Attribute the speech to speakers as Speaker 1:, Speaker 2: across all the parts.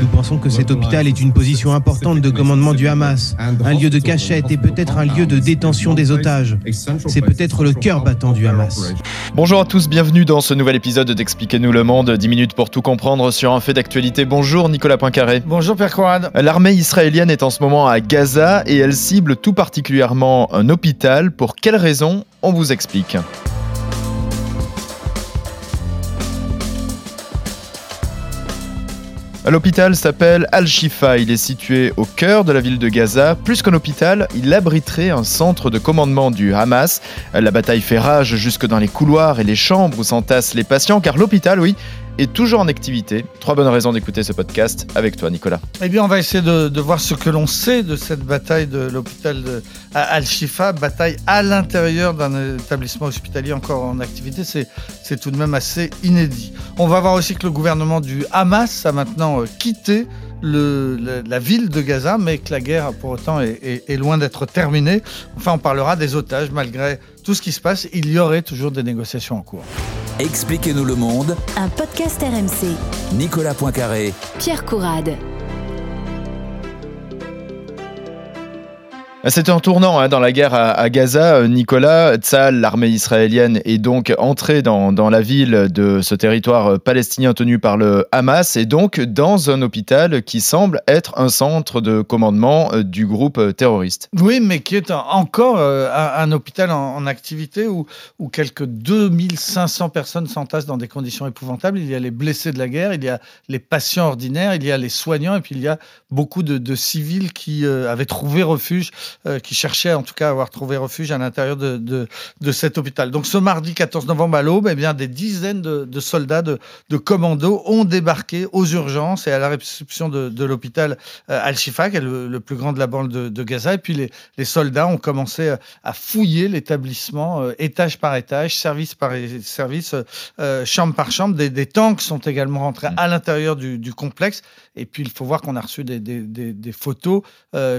Speaker 1: Nous pensons que cet hôpital est une position importante de commandement du Hamas, un lieu de cachette et peut-être un lieu de détention des otages. C'est peut-être le cœur battant du Hamas.
Speaker 2: Bonjour à tous, bienvenue dans ce nouvel épisode d'Expliquez-nous le monde, 10 minutes pour tout comprendre sur un fait d'actualité. Bonjour Nicolas Poincaré.
Speaker 3: Bonjour Pierre Corrad.
Speaker 2: L'armée israélienne est en ce moment à Gaza et elle cible tout particulièrement un hôpital. Pour quelles raisons On vous explique. L'hôpital s'appelle Al-Shifa. Il est situé au cœur de la ville de Gaza. Plus qu'un hôpital, il abriterait un centre de commandement du Hamas. La bataille fait rage jusque dans les couloirs et les chambres où s'entassent les patients, car l'hôpital, oui, est toujours en activité. Trois bonnes raisons d'écouter ce podcast avec toi, Nicolas.
Speaker 3: Eh bien, on va essayer de, voir ce que l'on sait de cette bataille de l'hôpital Al-Shifa, bataille à l'intérieur d'un établissement hospitalier encore en activité. C'est tout de même assez inédit. On va voir aussi que le gouvernement du Hamas a maintenant euh, quitté la, ville de Gaza, mais que la guerre, pour autant, est, loin d'être terminée. Enfin, on parlera des otages. Malgré tout ce qui se passe, il y aurait toujours des négociations en cours.
Speaker 4: Expliquez-nous le monde.
Speaker 5: Un podcast RMC.
Speaker 4: Nicolas Poincaré.
Speaker 5: Pierre Courade.
Speaker 2: C'est un tournant hein, dans la guerre à, Gaza. Euh, Nicolas, Tzal, l'armée israélienne, est donc entrée dans, la ville de ce territoire euh, palestinien tenu par le Hamas et donc dans un hôpital qui semble être un centre de commandement euh, du groupe terroriste.
Speaker 3: Oui, mais qui est encore un, hôpital en, activité où, où quelques 2500 personnes s'entassent dans des conditions épouvantables. Il y a les blessés de la guerre, il y a les patients ordinaires, il y a les soignants et puis il y a beaucoup de, civils qui avaient trouvé refuge euh, qui cherchaient en tout cas à avoir trouvé refuge à l'intérieur de, de, cet hôpital. Donc ce mardi 14 novembre à l'aube, eh bien, des dizaines de, soldats de, commandos ont débarqué aux urgences et à la réception de, l'hôpital euh, Al-Shifa, qui est le, plus grand de la bande de, Gaza. Et puis les, les, soldats ont commencé à fouiller l'établissement euh, étage par étage, service par service, chambre par chambre. Des, tanks sont également rentrés à l'intérieur du, du, complexe. Et puis il faut voir qu'on a reçu des, des, des photos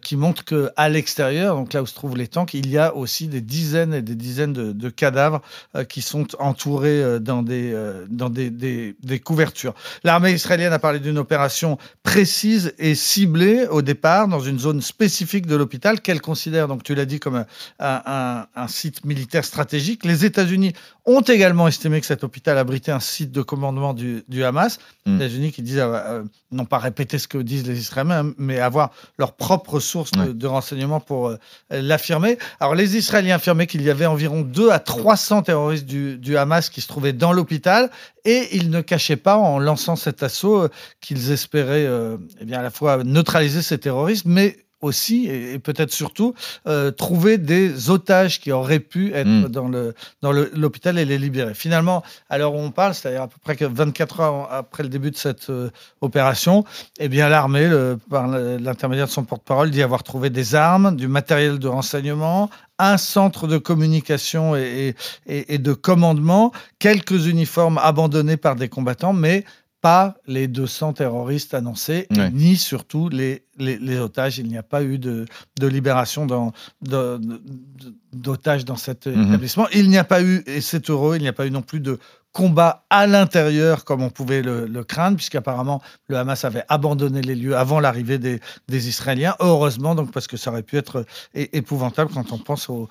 Speaker 3: qui montrent qu'à l'extérieur, donc là où se trouvent les tanks, il y a aussi des dizaines et des dizaines de, cadavres euh, qui sont entourés euh, dans, des, euh, dans des, des, couvertures. L'armée israélienne a parlé d'une opération précise et ciblée au départ dans une zone spécifique de l'hôpital qu'elle considère, donc tu l'as dit, comme un, un, site militaire stratégique. Les États-Unis ont également estimé que cet hôpital abritait un site de commandement du, du Hamas. Les hmm. États-Unis qui disent, non pas répéter ce que disent les Israéliens, mais avoir leur propre source de, de renseignement pour euh, l'affirmer. Alors, les Israéliens affirmaient qu'il y avait environ 2 à 300 terroristes du, Hamas qui se trouvaient dans l'hôpital et ils ne cachaient pas, en lançant cet assaut, euh, qu'ils espéraient euh, eh bien, à la fois neutraliser ces terroristes, mais aussi, et, peut-être surtout, euh, trouver des otages qui auraient pu être hmm. dans le dans l'hôpital et les libérer. Finalement, à l'heure où on parle, c'est-à-dire à peu près 24 heures après le début de cette euh, opération, eh bien l'armée, par l'intermédiaire de son porte-parole, dit avoir trouvé des armes, du matériel de renseignement, un centre de communication et, et, et de commandement, quelques uniformes abandonnés par des combattants, mais pas les 200 terroristes annoncés, ni surtout les, les, otages. Il n'y a pas eu de, de libération d'otages dans cet mhm. établissement. Il n'y a pas eu, et c'est heureux, il n'y a pas eu non plus de combat à l'intérieur comme on pouvait le, craindre, puisqu'apparemment le Hamas avait abandonné les lieux avant l'arrivée des, Israéliens. Heureusement, donc, parce que ça aurait pu être épouvantable quand on pense aux,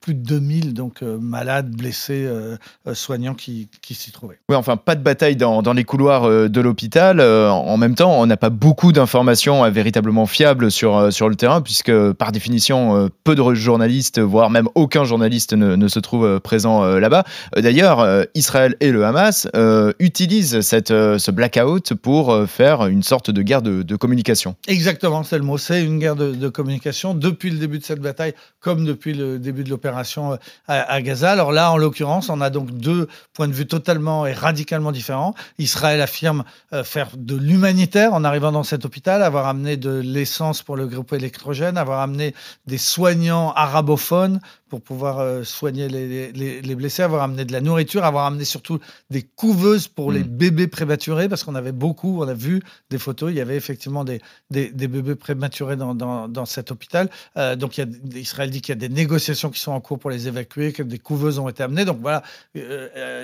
Speaker 3: plus de 2000 donc, euh, malades, blessés, euh, euh, soignants qui, s'y trouvaient.
Speaker 2: Oui, enfin, pas de bataille dans, les couloirs de l'hôpital. en même temps, on n'a pas beaucoup d'informations véritablement fiables sur, sur le terrain, puisque par définition, peu de journalistes, voire même aucun journaliste ne, ne se trouve présent là-bas. D'ailleurs, Israël et le Hamas euh, utilisent cette, euh, ce blackout pour euh, faire une sorte de guerre de, communication.
Speaker 3: Exactement, c'est le mot. C'est une guerre de, communication depuis le début de cette bataille, comme depuis le début de l'opération à, Gaza. Alors là, en l'occurrence, on a donc deux points de vue totalement et radicalement différents. Israël affirme faire de l'humanitaire en arrivant dans cet hôpital, avoir amené de l'essence pour le groupe électrogène, avoir amené des soignants arabophones pour pouvoir soigner les, les, blessés, avoir amené de la nourriture, avoir amené surtout des couveuses pour les mm. bébés prématurés, parce qu'on avait beaucoup, on a vu des photos, il y avait effectivement des, des, bébés prématurés dans, dans, dans cet hôpital. donc il y a, Israël dit qu'il y a des négociations qui sont en cours pour les évacuer, que des couveuses ont été amenées. Donc voilà,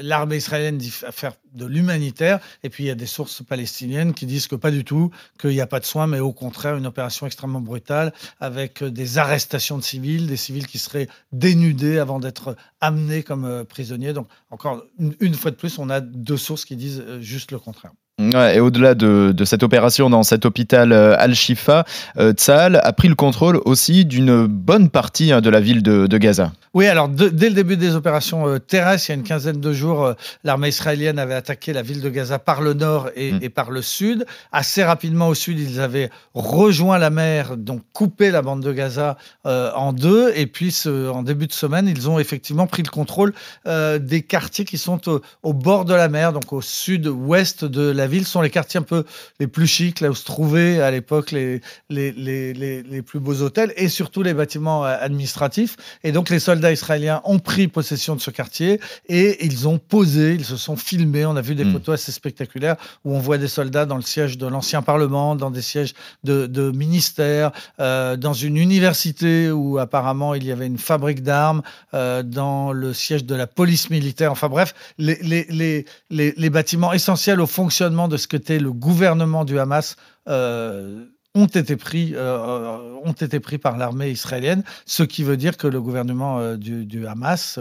Speaker 3: l'armée israélienne dit faire de l'humanitaire, et puis il y a des sources palestiniennes qui disent que pas du tout, qu'il n'y a pas de soins, mais au contraire, une opération extrêmement brutale avec des arrestations de civils, des civils qui seraient dénudés avant d'être amenés comme euh, prisonniers. Donc, encore une, fois de plus, on a deux sources qui disent euh, juste le contraire
Speaker 2: et au-delà de, cette opération dans cet hôpital euh, Al-Shifa, euh, Tzal a pris le contrôle aussi d'une bonne partie hein, de la ville de, Gaza.
Speaker 3: Oui, alors dès le début des opérations euh, terrestres, il y a une quinzaine de jours, l'armée israélienne avait attaqué la ville de Gaza par le nord et, mm. par le sud. Assez rapidement au sud, ils avaient rejoint la mer, donc coupé la bande de Gaza en deux. Et puis en début de semaine, ils ont effectivement pris le contrôle des quartiers qui sont au, au bord de la mer, donc au sud-ouest de la ville sont les quartiers un peu les plus chics, là où se trouvaient à l'époque les les, les, les, plus beaux hôtels et surtout les bâtiments euh, administratifs. Et donc les soldats israéliens ont pris possession de ce quartier et ils ont posé, ils se sont filmés. On a vu des hmm. photos assez spectaculaires où on voit des soldats dans le siège de l'ancien Parlement, dans des sièges de, de ministères, euh, dans une université où apparemment il y avait une fabrique d'armes, euh, dans le siège de la police militaire. Enfin bref, les, les, les, les bâtiments essentiels au fonctionnement de ce que était le gouvernement du Hamas euh, ont été pris, euh, ont été pris par l'armée israélienne, ce qui veut dire que le gouvernement euh, du, Hamas,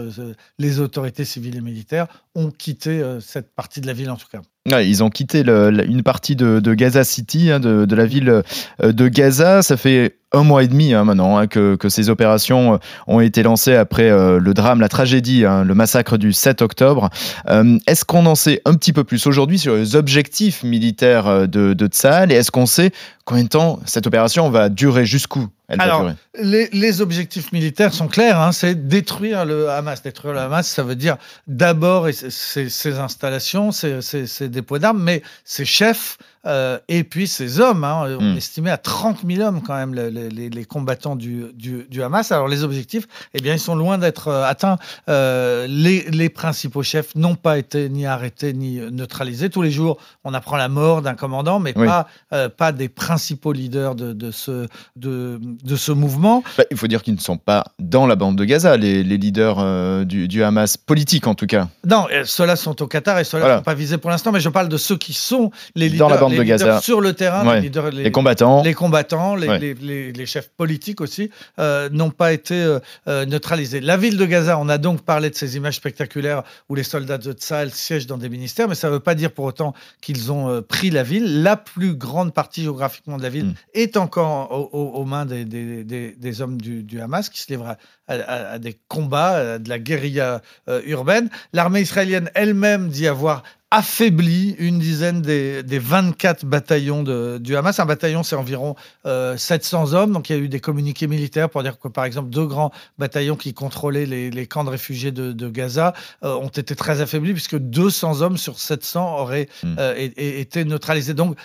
Speaker 3: les autorités civiles et militaires, ont quitté cette partie de la ville en tout cas.
Speaker 2: Ils ont quitté une partie de, Gaza City, hein, de, la ville de Gaza. Ça fait un mois et demi hein, maintenant hein, que, ces opérations euh, ont été lancées après euh, le drame, la tragédie, le massacre du 7 octobre. Euh, est-ce qu'on en sait un petit peu plus aujourd'hui sur les objectifs militaires de, de et est-ce qu'on sait combien de temps cette opération va durer jusqu'où?
Speaker 3: Alors, les, objectifs militaires sont clairs, c'est détruire le Hamas. Détruire le Hamas, ça veut dire d'abord ses, installations, ses, dépôts d'armes, mais ses chefs, euh, et puis ces hommes, hein, on hmm. estimait à 30 000 hommes quand même les, combattants du, du, Hamas. Alors les objectifs, eh bien, ils sont loin d'être euh, atteints. Euh, les, principaux chefs n'ont pas été ni arrêtés ni neutralisés. Tous les jours, on apprend la mort d'un commandant, mais pas, pas des principaux leaders de, de ce, de, de, ce mouvement.
Speaker 2: Bah, il faut dire qu'ils ne sont pas dans la bande de Gaza, les, leaders du, du, Hamas, politiques en tout cas.
Speaker 3: Non, ceux-là sont au Qatar et ceux-là ne sont pas visés pour l'instant, mais je parle de ceux qui sont les leaders.
Speaker 2: Dans la bande
Speaker 3: de
Speaker 2: Gaza.
Speaker 3: sur le terrain,
Speaker 2: les, combattants,
Speaker 3: les combattants, les, chefs politiques aussi euh, n'ont pas été euh, euh, neutralisés. La ville de Gaza, on a donc parlé de ces images spectaculaires où les soldats de Tsahal siègent dans des ministères, mais ça ne veut pas dire pour autant qu'ils ont pris la ville. La plus grande partie géographiquement de la ville hmm. est encore aux, mains des, des, hommes du, Hamas qui se livrent à, des combats, de la guérilla urbaine. L'armée israélienne elle-même dit avoir affaibli une dizaine des, des 24 bataillons de, du Hamas. Un bataillon, c'est environ 700 euh, hommes. Donc, il y a eu des communiqués militaires pour dire que, par exemple, deux grands bataillons qui contrôlaient les, les camps de réfugiés de, de Gaza euh, ont été très affaiblis puisque 200 hommes sur 700 auraient hmm. euh, été neutralisés. Donc,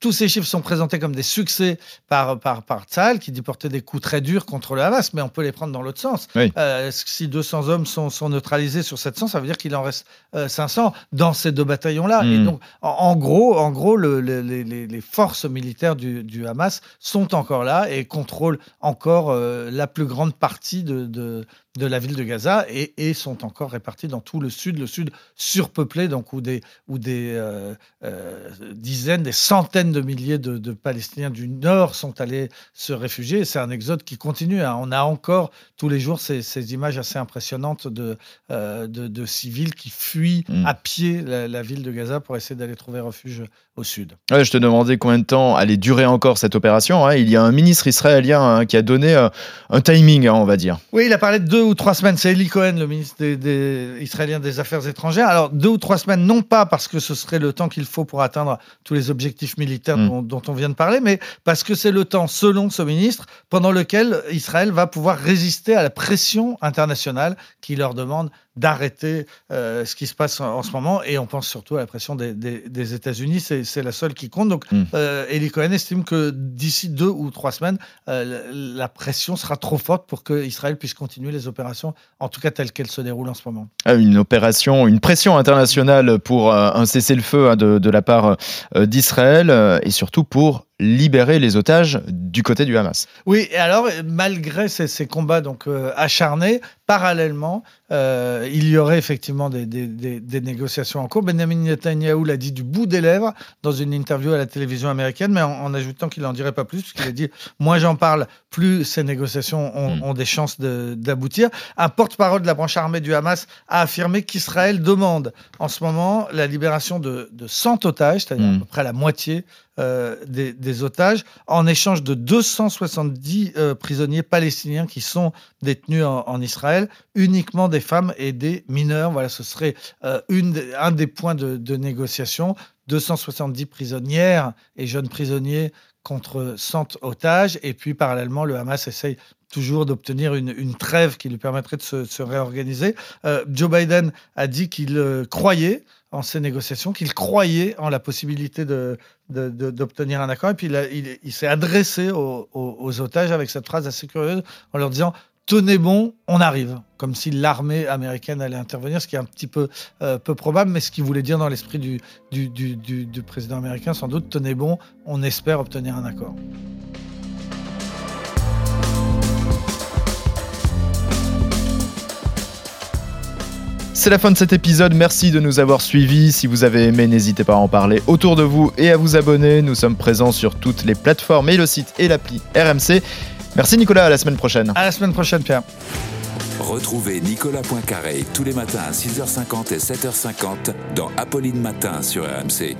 Speaker 3: tous ces chiffres sont présentés comme des succès par, par, par Tzal, qui dit porter des coups très durs contre le Hamas, mais on peut les prendre dans l'autre sens. si 200 hommes sont, sont, neutralisés sur 700, ça veut dire qu'il en reste 500 dans ces deux bataillons-là. Et hmm. donc, en, gros, en gros les, forces militaires du, Hamas sont encore là et contrôlent encore euh, la plus grande partie de, de la ville de Gaza et, sont encore répartis dans tout le sud, le sud surpeuplé, donc où des, où des euh, euh, dizaines, des centaines de milliers de, Palestiniens du nord sont allés se réfugier. C'est un exode qui continue. Hein. On a encore tous les jours ces, images assez impressionnantes de, euh, de, civils qui fuient mm. à pied la, ville de Gaza pour essayer d'aller trouver refuge au sud.
Speaker 2: je te demandais combien de temps allait durer encore cette opération. Hein. Il y a un ministre israélien hein, qui a donné un timing, on va dire.
Speaker 3: Oui, il a parlé de deux ou trois semaines. C'est Eli Cohen, le ministre des, israélien des Affaires étrangères. Alors, deux ou trois semaines, non pas parce que ce serait le temps qu'il faut pour atteindre tous les objectifs militaires mm. dont, on vient de parler, mais parce que c'est le temps, selon ce ministre, pendant lequel Israël va pouvoir résister à la pression internationale qui leur demande d'arrêter ce qui se passe en, ce moment. Et on pense surtout à la pression des, États-Unis. C'est la seule qui compte. Donc, mm. Eli Cohen estime que d'ici deux ou trois semaines, la pression sera trop forte pour que Israël puisse continuer les opérations, en tout cas telles qu'elles se déroulent en ce moment.
Speaker 2: Ah, une opération, une pression internationale pour un cessez-le-feu hein, de, de, la part d'Israël et surtout pour libérer les otages du côté du Hamas.
Speaker 3: Oui, et alors, malgré ces, combats donc euh, acharnés, parallèlement, euh, il y aurait effectivement des, négociations en cours. Benjamin Netanyahu l'a dit du bout des lèvres dans une interview à la télévision américaine, mais en, ajoutant qu'il n'en dirait pas plus, puisqu'il a dit Moins j'en parle, plus ces négociations ont, hmm. des chances d'aboutir. Un porte-parole de la branche armée du Hamas a affirmé qu'Israël demande en ce moment la libération de, 100 otages, c'est-à-dire hmm. à peu près la moitié euh, des, otages, en échange de 270 euh, prisonniers palestiniens qui sont détenus en, Israël, uniquement des femmes et des mineurs. Voilà, ce serait euh, une, un des points de, négociation. 270 prisonnières et jeunes prisonniers contre 100 otages. Et puis, parallèlement, le Hamas essaye toujours d'obtenir une, trêve qui lui permettrait de se, réorganiser. Joe Biden a dit qu'il croyait en ces négociations, qu'il croyait en la possibilité d'obtenir de, un accord. Et puis il, s'est adressé aux, otages avec cette phrase assez curieuse en leur disant Tenez bon, on arrive. Comme si l'armée américaine allait intervenir, ce qui est un petit peu euh, peu probable, mais ce qu'il voulait dire dans l'esprit du, du, du président américain, sans doute Tenez bon, on espère obtenir un accord.
Speaker 2: C'est la fin de cet épisode, merci de nous avoir suivis. Si vous avez aimé, n'hésitez pas à en parler autour de vous et à vous abonner. Nous sommes présents sur toutes les plateformes et le site et l'appli RMC. Merci Nicolas, à la semaine prochaine.
Speaker 3: À la semaine prochaine Pierre.
Speaker 4: Retrouvez Nicolas Poincaré tous les matins à 6h50 et 7h50 dans Apolline Matin sur RMC.